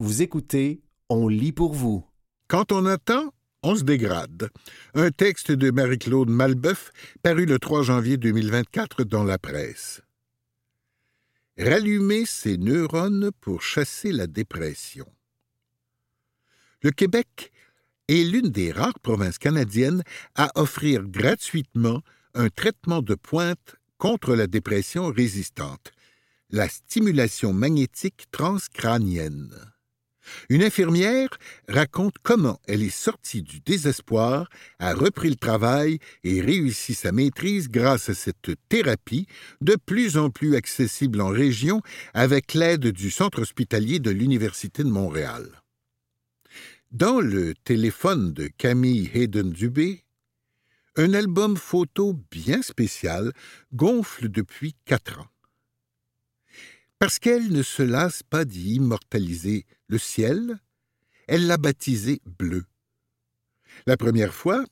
Vous écoutez On lit pour vous. Quand on attend, on se dégrade. Un texte de Marie-Claude Malbeuf paru le 3 janvier 2024 dans la presse. Rallumer ses neurones pour chasser la dépression. Le Québec est l'une des rares provinces canadiennes à offrir gratuitement un traitement de pointe contre la dépression résistante, la stimulation magnétique transcrânienne. Une infirmière raconte comment elle est sortie du désespoir, a repris le travail et réussi sa maîtrise grâce à cette thérapie de plus en plus accessible en région avec l'aide du centre hospitalier de l'Université de Montréal. Dans le téléphone de Camille Hayden-Dubé, un album photo bien spécial gonfle depuis quatre ans. Parce qu'elle ne se lasse pas d'y immortaliser le ciel, elle l'a baptisé bleu. La première fois,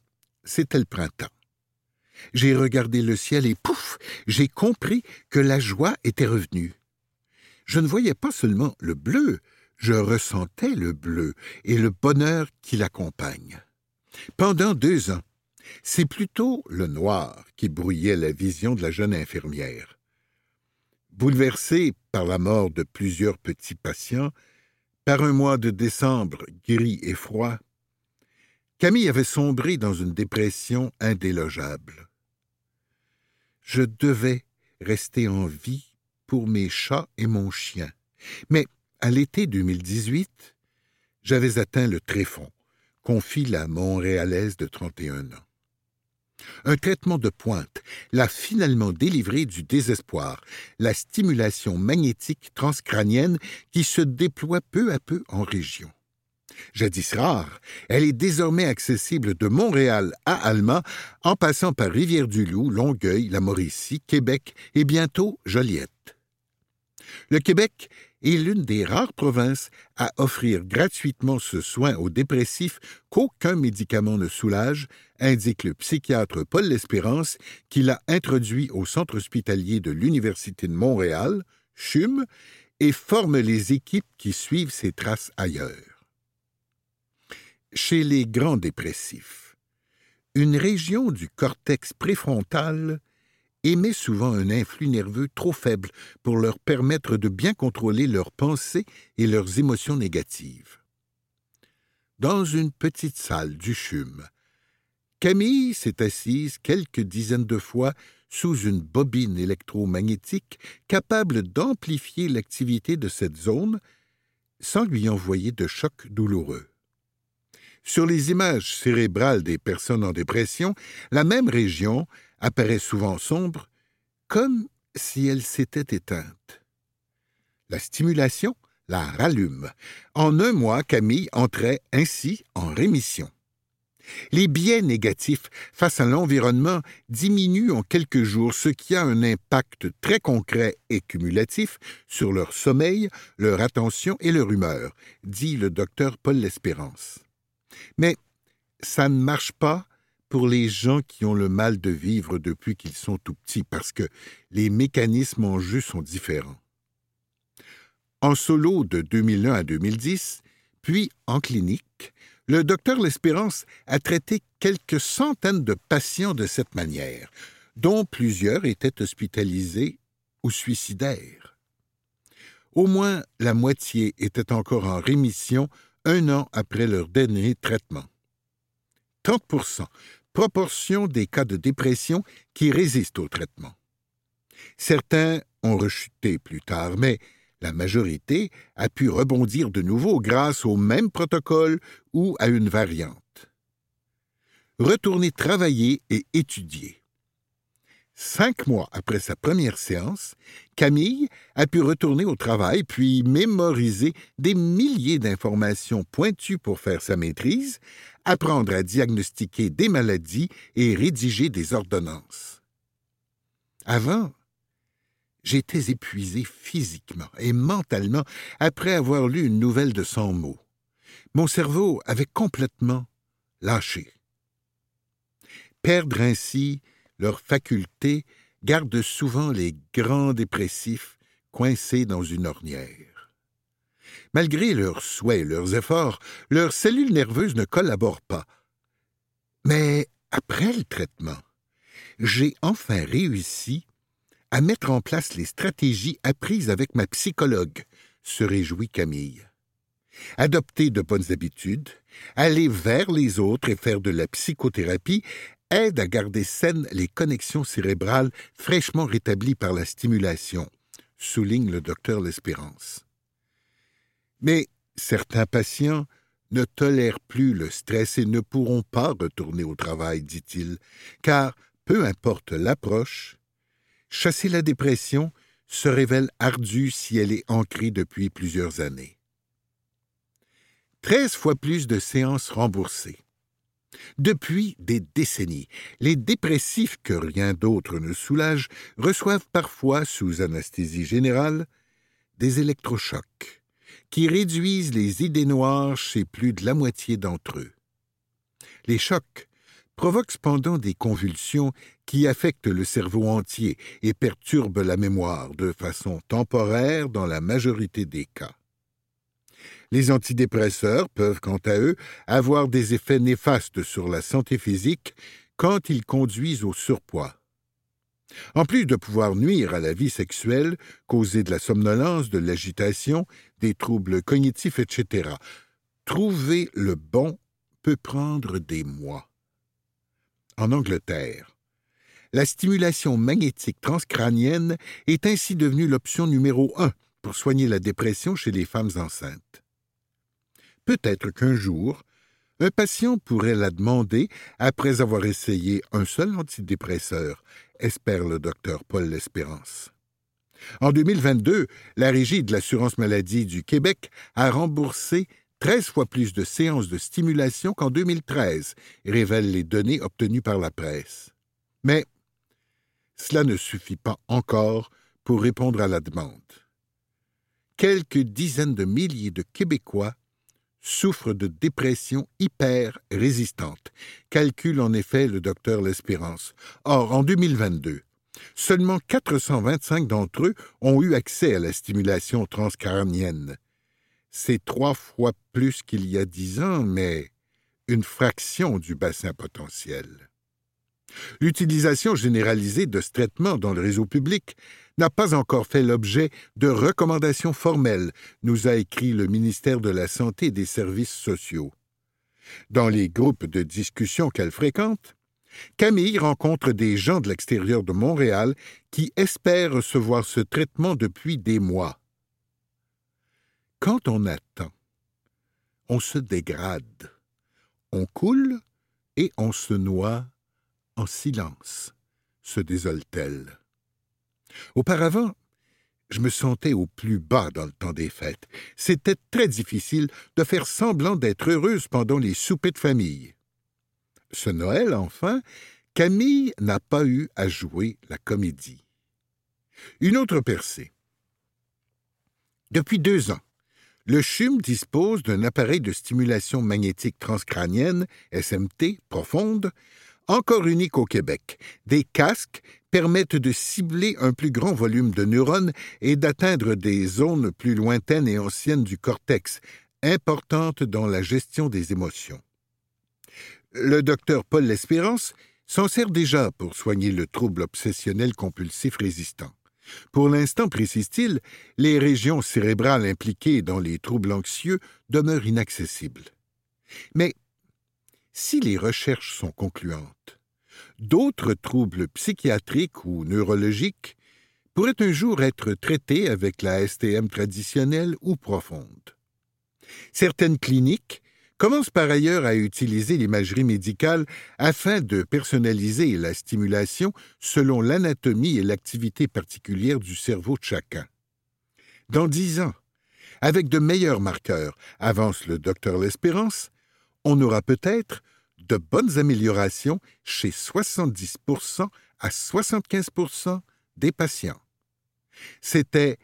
c'était le printemps. J'ai regardé le ciel et pouf, j'ai compris que la joie était revenue. Je ne voyais pas seulement le bleu, je ressentais le bleu et le bonheur qui l'accompagne. Pendant deux ans, c'est plutôt le noir qui brouillait la vision de la jeune infirmière. Bouleversée par la mort de plusieurs petits patients, par un mois de décembre gris et froid, Camille avait sombré dans une dépression indélogeable. Je devais rester en vie pour mes chats et mon chien. Mais à l'été 2018, j'avais atteint le tréfonds, confie la Montréalaise de 31 ans. Un traitement de pointe l'a finalement délivré du désespoir, la stimulation magnétique transcrânienne qui se déploie peu à peu en région. Jadis rare, elle est désormais accessible de Montréal à Alma, en passant par Rivière-du-Loup, Longueuil, la Mauricie, Québec et bientôt Joliette. Le Québec est l'une des rares provinces à offrir gratuitement ce soin aux dépressifs qu'aucun médicament ne soulage, indique le psychiatre Paul L'Espérance, qui l'a introduit au centre hospitalier de l'Université de Montréal, CHUM, et forme les équipes qui suivent ses traces ailleurs. Chez les grands dépressifs, une région du cortex préfrontal émet souvent un influx nerveux trop faible pour leur permettre de bien contrôler leurs pensées et leurs émotions négatives. Dans une petite salle du CHUM, Camille s'est assise quelques dizaines de fois sous une bobine électromagnétique capable d'amplifier l'activité de cette zone sans lui envoyer de choc douloureux. Sur les images cérébrales des personnes en dépression, la même région apparaît souvent sombre, comme si elle s'était éteinte. La stimulation la rallume. En un mois, Camille entrait ainsi en rémission. Les biais négatifs face à l'environnement diminuent en quelques jours, ce qui a un impact très concret et cumulatif sur leur sommeil, leur attention et leur humeur, dit le docteur Paul L'Espérance. Mais ça ne marche pas pour les gens qui ont le mal de vivre depuis qu'ils sont tout petits, parce que les mécanismes en jeu sont différents. En solo de 2001 à 2010, puis en clinique, le docteur L'Espérance a traité quelques centaines de patients de cette manière, dont plusieurs étaient hospitalisés ou suicidaires. Au moins la moitié était encore en rémission un an après leur dernier traitement. 30 proportion des cas de dépression qui résistent au traitement. Certains ont rechuté plus tard, mais la majorité a pu rebondir de nouveau grâce au même protocole ou à une variante. Retourner travailler et étudier. Cinq mois après sa première séance, Camille a pu retourner au travail puis mémoriser des milliers d'informations pointues pour faire sa maîtrise, apprendre à diagnostiquer des maladies et rédiger des ordonnances. Avant, j'étais épuisé physiquement et mentalement après avoir lu une nouvelle de cent mots. Mon cerveau avait complètement lâché. Perdre ainsi leurs facultés gardent souvent les grands dépressifs coincés dans une ornière. Malgré leurs souhaits et leurs efforts, leurs cellules nerveuses ne collaborent pas. Mais après le traitement, j'ai enfin réussi à mettre en place les stratégies apprises avec ma psychologue, se réjouit Camille. Adopter de bonnes habitudes, aller vers les autres et faire de la psychothérapie aide à garder saines les connexions cérébrales fraîchement rétablies par la stimulation, souligne le docteur L'Espérance. Mais certains patients ne tolèrent plus le stress et ne pourront pas retourner au travail, dit-il, car, peu importe l'approche, chasser la dépression se révèle ardu si elle est ancrée depuis plusieurs années. Treize fois plus de séances remboursées. Depuis des décennies, les dépressifs que rien d'autre ne soulage reçoivent parfois, sous anesthésie générale, des électrochocs qui réduisent les idées noires chez plus de la moitié d'entre eux. Les chocs provoquent cependant des convulsions qui affectent le cerveau entier et perturbent la mémoire de façon temporaire dans la majorité des cas. Les antidépresseurs peuvent, quant à eux, avoir des effets néfastes sur la santé physique quand ils conduisent au surpoids. En plus de pouvoir nuire à la vie sexuelle, causer de la somnolence, de l'agitation, des troubles cognitifs, etc., trouver le bon peut prendre des mois. En Angleterre, la stimulation magnétique transcrânienne est ainsi devenue l'option numéro un pour soigner la dépression chez les femmes enceintes. Peut-être qu'un jour, un patient pourrait la demander après avoir essayé un seul antidépresseur, espère le docteur Paul L'Espérance. En 2022, la Régie de l'assurance maladie du Québec a remboursé 13 fois plus de séances de stimulation qu'en 2013, révèlent les données obtenues par la presse. Mais cela ne suffit pas encore pour répondre à la demande. Quelques dizaines de milliers de Québécois souffre de dépression hyper résistante, calcule en effet le docteur L'Espérance. Or, en 2022, seulement 425 d'entre eux ont eu accès à la stimulation transcrânienne. C'est trois fois plus qu'il y a dix ans, mais une fraction du bassin potentiel. L'utilisation généralisée de ce traitement dans le réseau public n'a pas encore fait l'objet de recommandations formelles, nous a écrit le ministère de la Santé et des Services sociaux. Dans les groupes de discussion qu'elle fréquente, Camille rencontre des gens de l'extérieur de Montréal qui espèrent recevoir ce traitement depuis des mois. Quand on attend, on se dégrade, on coule et on se noie en silence, se désole-t-elle. Auparavant, je me sentais au plus bas dans le temps des fêtes. C'était très difficile de faire semblant d'être heureuse pendant les soupers de famille. Ce Noël, enfin, Camille n'a pas eu à jouer la comédie. Une autre percée. Depuis deux ans, le CHUM dispose d'un appareil de stimulation magnétique transcrânienne, SMT, profonde, encore unique au Québec. Des casques permettent de cibler un plus grand volume de neurones et d'atteindre des zones plus lointaines et anciennes du cortex, importantes dans la gestion des émotions. Le docteur Paul L'Espérance s'en sert déjà pour soigner le trouble obsessionnel compulsif résistant. Pour l'instant, précise-t-il, les régions cérébrales impliquées dans les troubles anxieux demeurent inaccessibles. Mais si les recherches sont concluantes, d'autres troubles psychiatriques ou neurologiques pourraient un jour être traités avec la STM traditionnelle ou profonde. Certaines cliniques commencent par ailleurs à utiliser l'imagerie médicale afin de personnaliser la stimulation selon l'anatomie et l'activité particulière du cerveau de chacun. Dans dix ans, avec de meilleurs marqueurs, avance le docteur L'Espérance, on aura peut-être de bonnes améliorations chez 70% à 75% des patients. C'était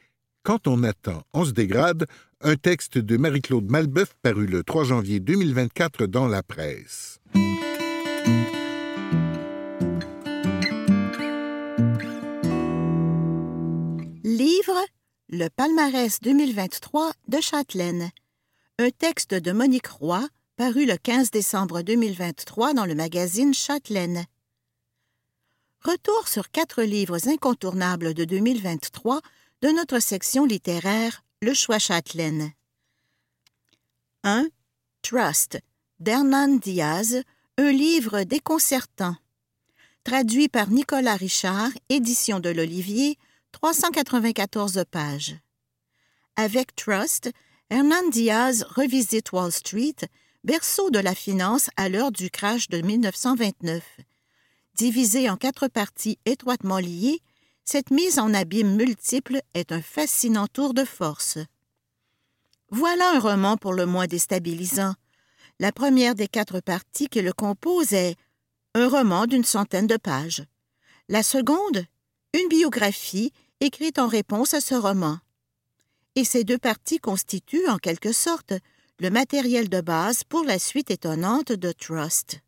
Quand on attend, on se dégrade, un texte de Marie-Claude Malbeuf paru le 3 janvier 2024 dans la presse. Livre Le palmarès 2023 de Châtelaine. Un texte de Monique Roy, paru le 15 décembre 2023 dans le magazine Châtelaine. Retour sur quatre livres incontournables de 2023 de notre section littéraire Le choix Châtelaine. 1. Trust d'Hernan Diaz, un livre déconcertant. Traduit par Nicolas Richard, édition de l'Olivier, 394 pages. Avec Trust, Hernan Diaz revisite Wall Street, berceau de la finance à l'heure du crash de 1929. Divisé en quatre parties étroitement liées, cette mise en abîme multiple est un fascinant tour de force. Voilà un roman pour le moins déstabilisant. La première des quatre parties qui le composent est un roman d'une centaine de pages. La seconde, une biographie écrite en réponse à ce roman. Et ces deux parties constituent, en quelque sorte, le matériel de base pour la suite étonnante de Trust.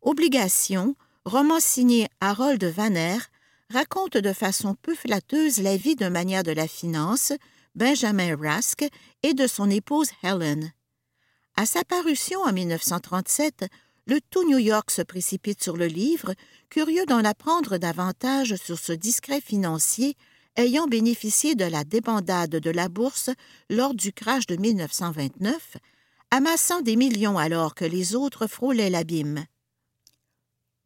Obligation, roman signé Harold Vanner, raconte de façon peu flatteuse la vie d'un manière de la finance, Benjamin Rask, et de son épouse Helen. À sa parution en 1937, le tout New York se précipite sur le livre, curieux d'en apprendre davantage sur ce discret financier ayant bénéficié de la débandade de la bourse lors du crash de 1929, amassant des millions alors que les autres frôlaient l'abîme.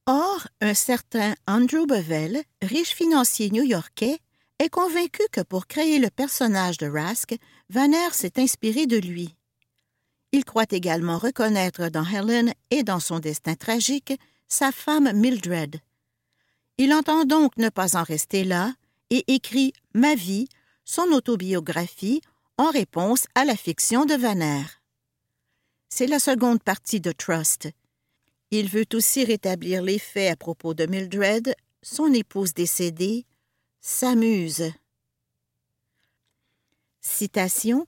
Or, un certain Andrew Bevel, riche financier new-yorkais, est convaincu que pour créer le personnage de Rask, Vanner s'est inspiré de lui. Il croit également reconnaître dans Helen et dans son destin tragique sa femme Mildred. Il entend donc ne pas en rester là et écrit Ma vie, son autobiographie, en réponse à la fiction de Vanner. C'est la seconde partie de Trust. Il veut aussi rétablir les faits à propos de Mildred, son épouse décédée, s'amuse. Citation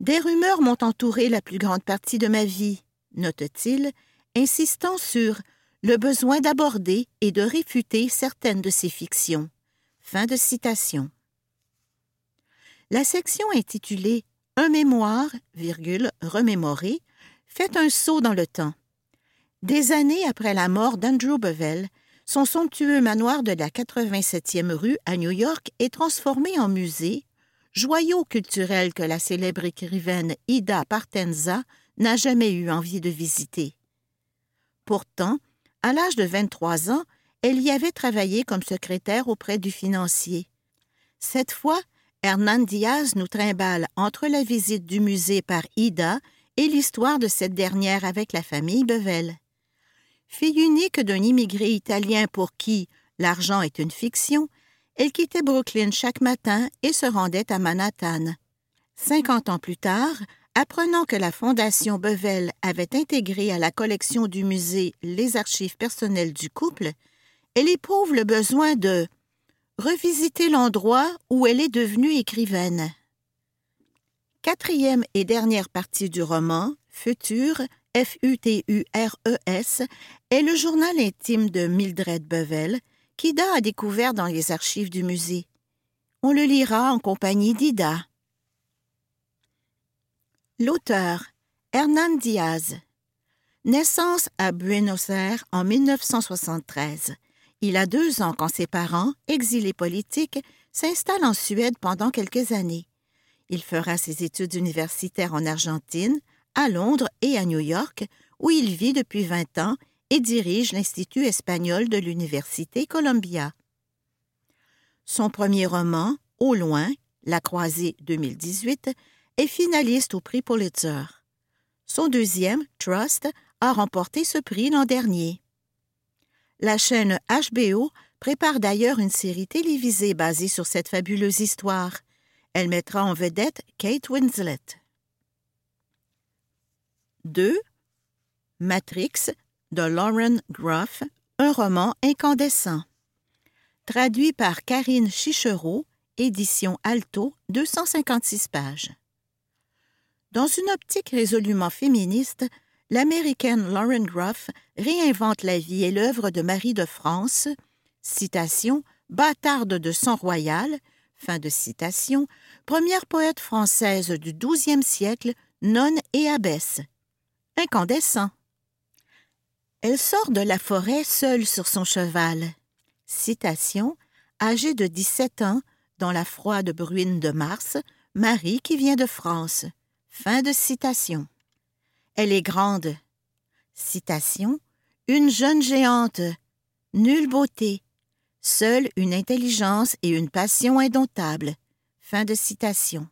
des rumeurs m'ont entouré la plus grande partie de ma vie, note-t-il, insistant sur le besoin d'aborder et de réfuter certaines de ces fictions. Fin de citation. La section intitulée Un mémoire, virgule, remémoré, fait un saut dans le temps. Des années après la mort d'Andrew Bevel, son somptueux manoir de la 87e rue à New York est transformé en musée joyau culturel que la célèbre écrivaine Ida Partenza n'a jamais eu envie de visiter. Pourtant, à l'âge de 23 ans, elle y avait travaillé comme secrétaire auprès du financier. Cette fois, Hernan Diaz nous trimballe entre la visite du musée par Ida et l'histoire de cette dernière avec la famille Bevel. Fille unique d'un immigré italien pour qui l'argent est une fiction, elle quittait Brooklyn chaque matin et se rendait à Manhattan. Cinquante ans plus tard, apprenant que la Fondation Bevel avait intégré à la collection du musée les archives personnelles du couple, elle éprouve le besoin de revisiter l'endroit où elle est devenue écrivaine. Quatrième et dernière partie du roman, Futur, F-U-T-U-R-E-S, est le journal intime de Mildred Bevel, qu'Ida a découvert dans les archives du musée. On le lira en compagnie d'Ida. L'auteur, Hernan Diaz. Naissance à Buenos Aires en 1973. Il a deux ans quand ses parents, exilés politiques, s'installent en Suède pendant quelques années. Il fera ses études universitaires en Argentine, à Londres et à New York, où il vit depuis 20 ans et dirige l'Institut espagnol de l'Université Columbia. Son premier roman, Au loin, La croisée 2018, est finaliste au prix Pulitzer. Son deuxième, Trust, a remporté ce prix l'an dernier. La chaîne HBO prépare d'ailleurs une série télévisée basée sur cette fabuleuse histoire. Elle mettra en vedette Kate Winslet. 2. Matrix de Lauren Groff, un roman incandescent. Traduit par Karine Chichereau, édition Alto, 256 pages. Dans une optique résolument féministe, l'américaine Lauren Groff réinvente la vie et l'œuvre de Marie de France, citation, bâtarde de sang royal, fin de citation, première poète française du XIIe siècle, nonne et abbesse. Incandescent. Elle sort de la forêt seule sur son cheval. Citation Âgée de 17 ans, dans la froide bruine de mars, Marie qui vient de France. Fin de citation. Elle est grande. Citation Une jeune géante, nulle beauté, seule une intelligence et une passion indomptables. Fin de citation.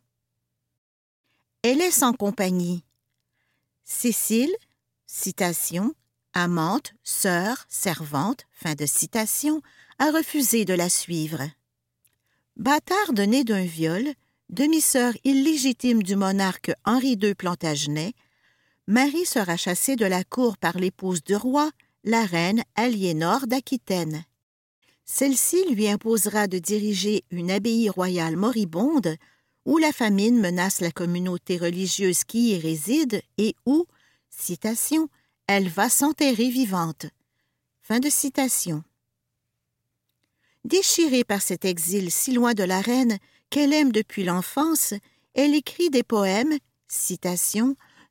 Elle est sans compagnie. Cécile, citation, amante, sœur, servante, fin de citation, a refusé de la suivre. Bâtarde née d'un viol, demi-sœur illégitime du monarque Henri II Plantagenet, Marie sera chassée de la cour par l'épouse du roi, la reine Aliénor d'Aquitaine. Celle-ci lui imposera de diriger une abbaye royale moribonde où la famine menace la communauté religieuse qui y réside et où, citation, elle va s'enterrer vivante. Fin de citation. Déchirée par cet exil si loin de la reine qu'elle aime depuis l'enfance, elle écrit des poèmes,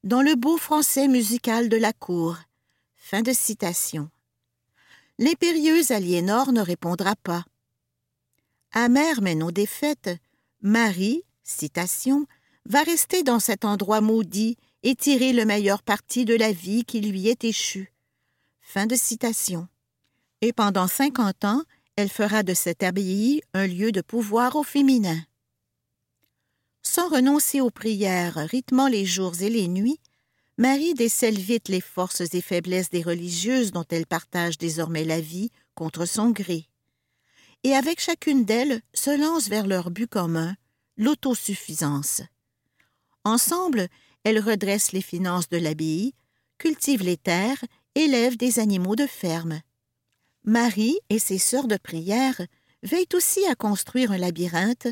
dans le beau français musical de la cour. L'impérieuse Aliénor ne répondra pas. Amère mais non défaite, Marie, citation, va rester dans cet endroit maudit et tirer le meilleur parti de la vie qui lui est échue. Et pendant cinquante ans, elle fera de cette abbaye un lieu de pouvoir au féminin. Sans renoncer aux prières rythmant les jours et les nuits, Marie décèle vite les forces et faiblesses des religieuses dont elle partage désormais la vie contre son gré. Et avec chacune d'elles se lance vers leur but commun, l'autosuffisance. Ensemble, elles redressent les finances de l'abbaye, cultivent les terres, élèvent des animaux de ferme. Marie et ses sœurs de prière veillent aussi à construire un labyrinthe,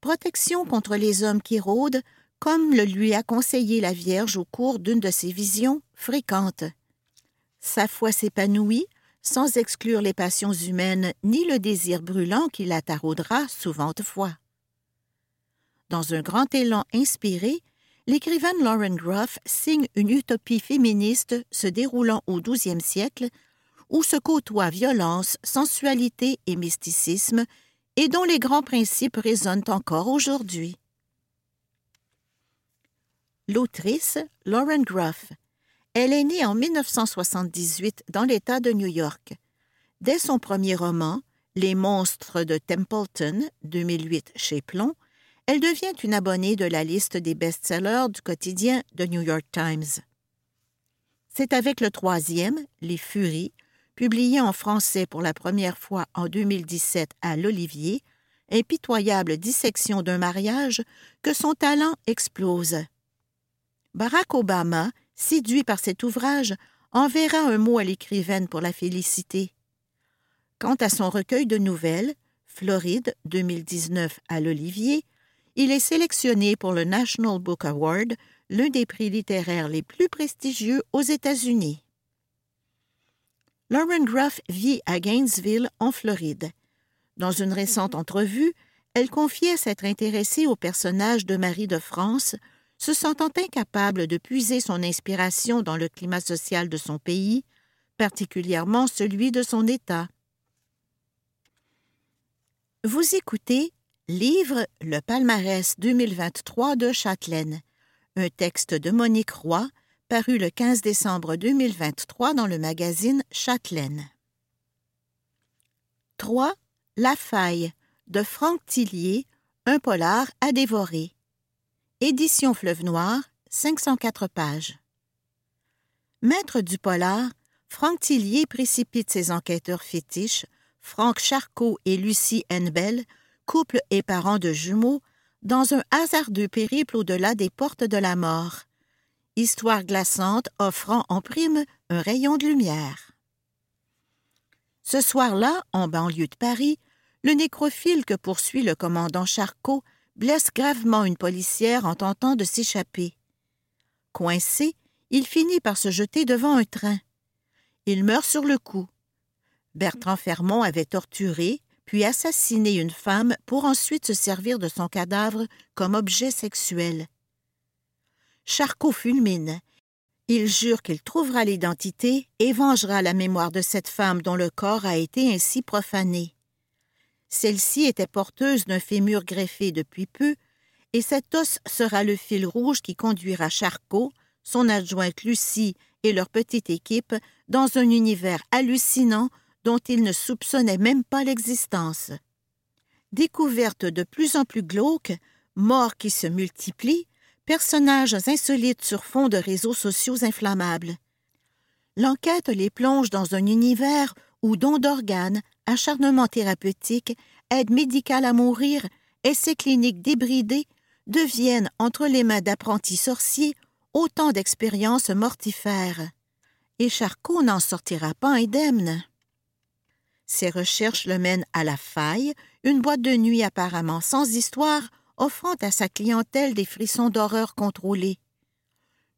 protection contre les hommes qui rôdent, comme le lui a conseillé la Vierge au cours d'une de ses visions fréquentes. Sa foi s'épanouit, sans exclure les passions humaines ni le désir brûlant qui la taraudera souvent fois. Dans un grand élan inspiré, l'écrivaine Lauren Groff signe une utopie féministe se déroulant au XIIe siècle où se côtoient violence, sensualité et mysticisme, et dont les grands principes résonnent encore aujourd'hui. L'autrice, Lauren Groff, elle est née en 1978 dans l'État de New York. Dès son premier roman, Les monstres de Templeton, 2008 chez Plomb, elle devient une abonnée de la liste des best-sellers du quotidien The New York Times. C'est avec le troisième, Les Furies, publié en français pour la première fois en 2017 à l'Olivier, impitoyable dissection d'un mariage, que son talent explose. Barack Obama, séduit par cet ouvrage, enverra un mot à l'écrivaine pour la féliciter. Quant à son recueil de nouvelles, Floride 2019 à l'Olivier, il est sélectionné pour le National Book Award, l'un des prix littéraires les plus prestigieux aux États-Unis. Lauren Groff vit à Gainesville, en Floride. Dans une récente entrevue, elle confiait s'être intéressée au personnage de Marie de France, se sentant incapable de puiser son inspiration dans le climat social de son pays, particulièrement celui de son État. Vous écoutez Livre Le palmarès 2023 de Châtelaine, un texte de Monique Roy, paru le 15 décembre 2023 dans le magazine Châtelaine. 3. La faille de Franck Tillier, un polar à dévorer. Édition Fleuve Noir, 504 pages. Maître du polar, Franck Tillier précipite ses enquêteurs fétiches, Franck Charcot et Lucie Henbel, couple et parents de jumeaux, dans un hasardeux périple au-delà des portes de la mort, histoire glaçante offrant en prime un rayon de lumière. Ce soir-là, en banlieue de Paris, le nécrophile que poursuit le commandant Charcot blesse gravement une policière en tentant de s'échapper. Coincé, il finit par se jeter devant un train. Il meurt sur le coup. Bertrand Fermont avait torturé, puis assassiner une femme pour ensuite se servir de son cadavre comme objet sexuel. Charcot fulmine. Il jure qu'il trouvera l'identité et vengera la mémoire de cette femme dont le corps a été ainsi profané. Celle-ci était porteuse d'un fémur greffé depuis peu, et cet os sera le fil rouge qui conduira Charcot, son adjointe Lucie et leur petite équipe dans un univers hallucinant dont ils ne soupçonnaient même pas l'existence. Découverte de plus en plus glauque, morts qui se multiplient, personnages insolites sur fond de réseaux sociaux inflammables. L'enquête les plonge dans un univers où dons d'organes, acharnement thérapeutique, aide médicale à mourir, essais cliniques débridés deviennent, entre les mains d'apprentis sorciers, autant d'expériences mortifères. Et Charcot n'en sortira pas indemne. Ses recherches le mènent à la faille, une boîte de nuit apparemment sans histoire, offrant à sa clientèle des frissons d'horreur contrôlés.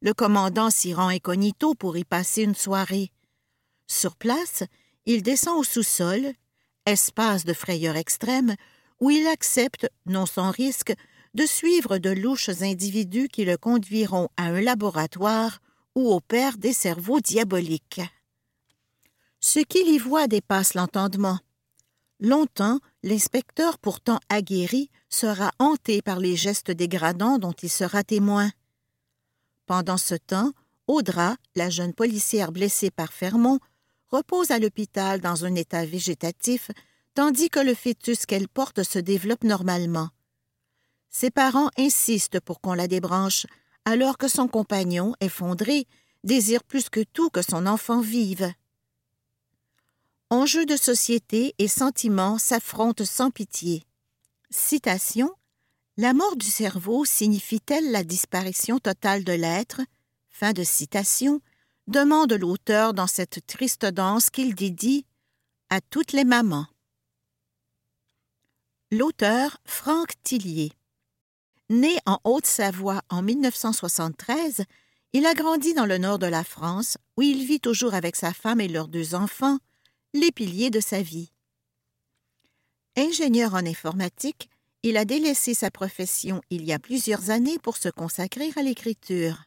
Le commandant s'y rend incognito pour y passer une soirée. Sur place, il descend au sous-sol, espace de frayeur extrême, où il accepte, non sans risque, de suivre de louches individus qui le conduiront à un laboratoire où opèrent des cerveaux diaboliques. Ce qu'il y voit dépasse l'entendement. Longtemps, l'inspecteur pourtant aguerri sera hanté par les gestes dégradants dont il sera témoin. Pendant ce temps, Audra, la jeune policière blessée par Fermont, repose à l'hôpital dans un état végétatif, tandis que le fœtus qu'elle porte se développe normalement. Ses parents insistent pour qu'on la débranche, alors que son compagnon, effondré, désire plus que tout que son enfant vive. Enjeux de société et sentiments s'affrontent sans pitié. Citation La mort du cerveau signifie-t-elle la disparition totale de l'être? Fin de citation demande l'auteur dans cette triste danse qu'il dédie à toutes les mamans. L'auteur Franck Tillier. Né en Haute-Savoie en 1973, il a grandi dans le nord de la France, où il vit toujours avec sa femme et leurs deux enfants, les piliers de sa vie. Ingénieur en informatique, il a délaissé sa profession il y a plusieurs années pour se consacrer à l'écriture.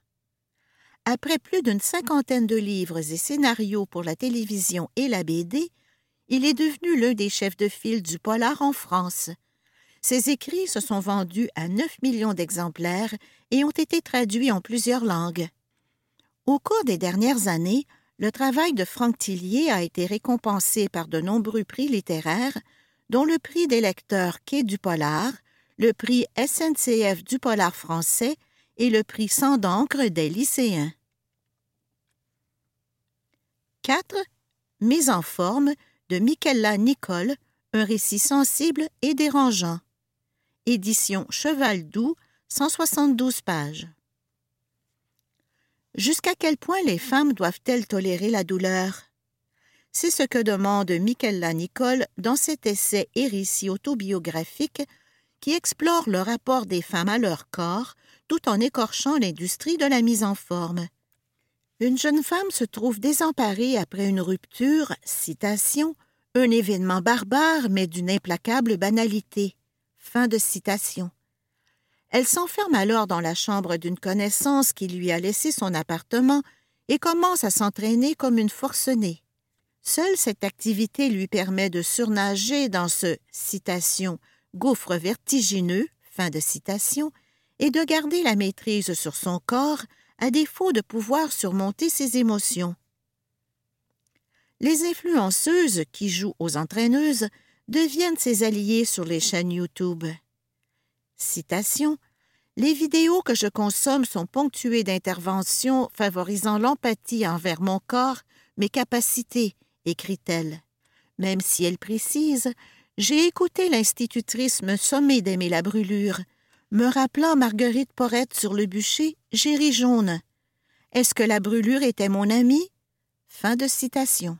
Après plus d'une cinquantaine de livres et scénarios pour la télévision et la BD, il est devenu l'un des chefs de file du polar en France. Ses écrits se sont vendus à 9 millions d'exemplaires et ont été traduits en plusieurs langues. Au cours des dernières années, le travail de Franck Tillier a été récompensé par de nombreux prix littéraires, dont le prix des lecteurs Quai du Polar, le prix SNCF du Polar français et le prix Sans d'encre des lycéens. 4. Mise en forme de Michela Nicole, un récit sensible et dérangeant. Édition Cheval Doux, 172 pages. Jusqu'à quel point les femmes doivent-elles tolérer la douleur? C'est ce que demande Michela Nicole dans cet essai récit autobiographique qui explore le rapport des femmes à leur corps tout en écorchant l'industrie de la mise en forme. Une jeune femme se trouve désemparée après une rupture, citation, un événement barbare mais d'une implacable banalité. Fin de citation. Elle s'enferme alors dans la chambre d'une connaissance qui lui a laissé son appartement et commence à s'entraîner comme une forcenée. Seule cette activité lui permet de surnager dans ce citation gouffre vertigineux et de garder la maîtrise sur son corps à défaut de pouvoir surmonter ses émotions. Les influenceuses qui jouent aux entraîneuses deviennent ses alliés sur les chaînes YouTube. Citation Les vidéos que je consomme sont ponctuées d'interventions favorisant l'empathie envers mon corps, mes capacités, écrit-elle. Même si elle précise J'ai écouté l'institutrice me sommer d'aimer la brûlure. Me rappelant Marguerite Porrette sur le bûcher, j'ai jaune. Est-ce que la brûlure était mon amie? Fin de citation.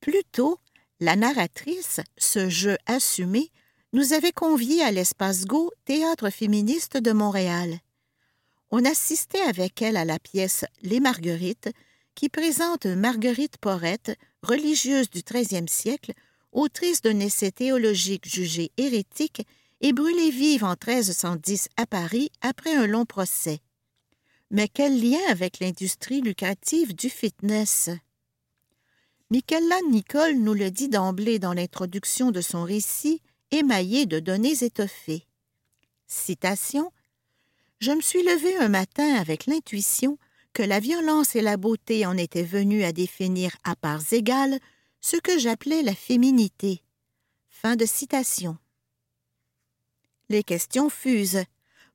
Plus tôt, la narratrice, ce jeu assumé, nous avait conviés à l'Espace Go, théâtre féministe de Montréal. On assistait avec elle à la pièce Les Marguerites, qui présente Marguerite Porrette, religieuse du XIIIe siècle, autrice d'un essai théologique jugé hérétique et brûlée vive en 1310 à Paris après un long procès. Mais quel lien avec l'industrie lucrative du fitness? Michela Nicole nous le dit d'emblée dans l'introduction de son récit, émaillé de données étoffées. Citation Je me suis levée un matin avec l'intuition que la violence et la beauté en étaient venues à définir à parts égales ce que j'appelais la féminité. Fin de citation. Les questions fusent.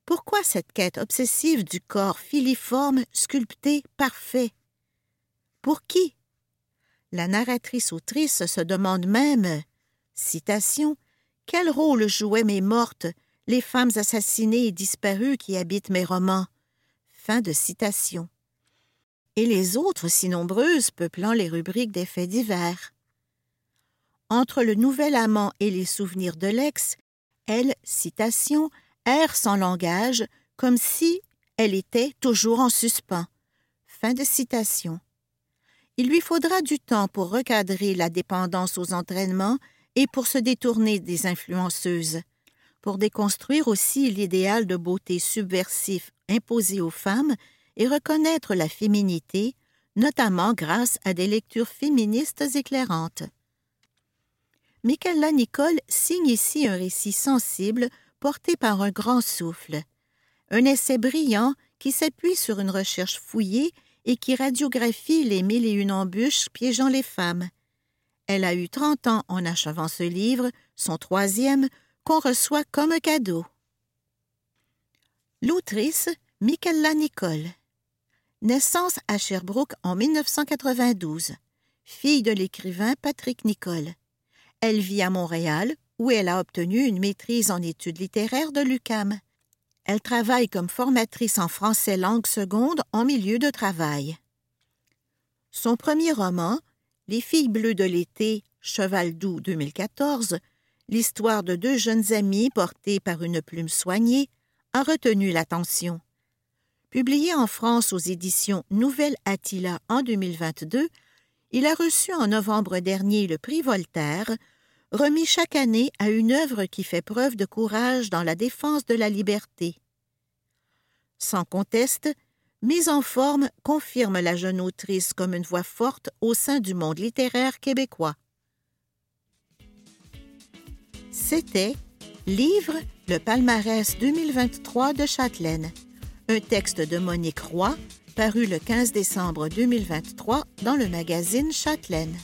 Pourquoi cette quête obsessive du corps filiforme, sculpté, parfait? Pour qui? La narratrice-autrice se demande même, citation, quel rôle jouaient mes mortes, les femmes assassinées et disparues qui habitent mes romans? Fin de citation. Et les autres si nombreuses peuplant les rubriques des faits divers. Entre le nouvel amant et les souvenirs de l'ex, elle, citation, erre sans langage, comme si elle était toujours en suspens. Fin de citation. Il lui faudra du temps pour recadrer la dépendance aux entraînements et pour se détourner des influenceuses, pour déconstruire aussi l'idéal de beauté subversif imposé aux femmes et reconnaître la féminité, notamment grâce à des lectures féministes éclairantes. Michaela Nicole signe ici un récit sensible porté par un grand souffle, un essai brillant qui s'appuie sur une recherche fouillée et qui radiographie les mille et une embûches piégeant les femmes. Elle a eu trente ans en achevant ce livre, son troisième, qu'on reçoit comme cadeau. L'autrice, Michaela Nicole. Naissance à Sherbrooke en 1992. Fille de l'écrivain Patrick Nicole. Elle vit à Montréal, où elle a obtenu une maîtrise en études littéraires de l'UCAM. Elle travaille comme formatrice en français langue seconde en milieu de travail. Son premier roman, Les filles bleues de l'été, Cheval doux 2014, l'histoire de deux jeunes amis portés par une plume soignée, a retenu l'attention. Publié en France aux éditions Nouvelle Attila en 2022, il a reçu en novembre dernier le prix Voltaire remis chaque année à une œuvre qui fait preuve de courage dans la défense de la liberté. Sans conteste, Mise en forme confirme la jeune autrice comme une voix forte au sein du monde littéraire québécois. C'était Livre Le palmarès 2023 de Châtelaine, un texte de Monique Roy paru le 15 décembre 2023 dans le magazine Châtelaine.